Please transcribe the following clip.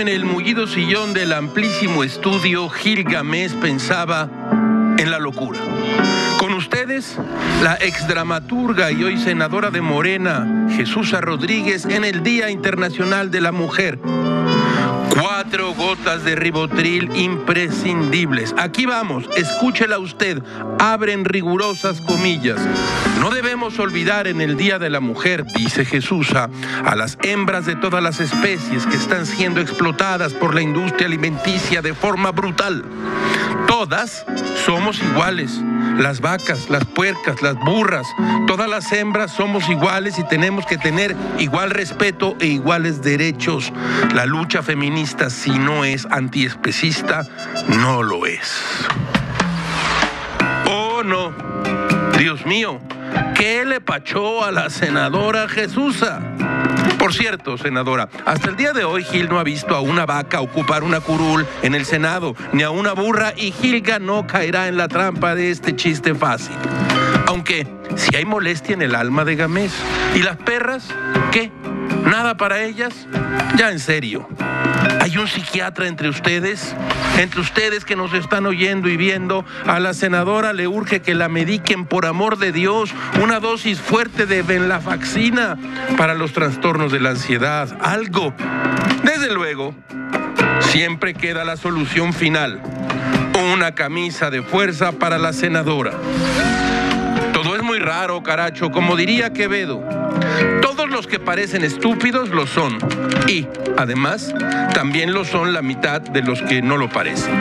En el mullido sillón del amplísimo estudio, Gil Gamés pensaba en la locura. Con ustedes, la exdramaturga y hoy senadora de Morena, Jesús Rodríguez, en el Día Internacional de la Mujer. Cuatro gotas de ribotril imprescindibles. Aquí vamos, escúchela usted. Abren rigurosas comillas. No debemos olvidar en el Día de la Mujer, dice Jesús, a, a las hembras de todas las especies que están siendo explotadas por la industria alimenticia de forma brutal. Todas somos iguales. Las vacas, las puercas, las burras, todas las hembras somos iguales y tenemos que tener igual respeto e iguales derechos. La lucha feminista, si no es antiespecista, no lo es. Oh, no. Dios mío, ¿qué le pachó a la senadora Jesusa? Por cierto, senadora, hasta el día de hoy Gil no ha visto a una vaca ocupar una curul en el Senado, ni a una burra, y Gilga no caerá en la trampa de este chiste fácil. Aunque, si hay molestia en el alma de Gamés. ¿Y las perras? ¿Qué? ¿Nada para ellas? Ya en serio. ¿Hay un psiquiatra entre ustedes? Entre ustedes que nos están oyendo y viendo, a la senadora le urge que la mediquen por amor de Dios una dosis fuerte de venlafaxina para los trastornos de la ansiedad. Algo. Desde luego, siempre queda la solución final. Una camisa de fuerza para la senadora. Todo es muy raro, caracho, como diría Quevedo. Todos los que parecen estúpidos lo son. Y, además, también lo son la mitad de los que no lo parecen.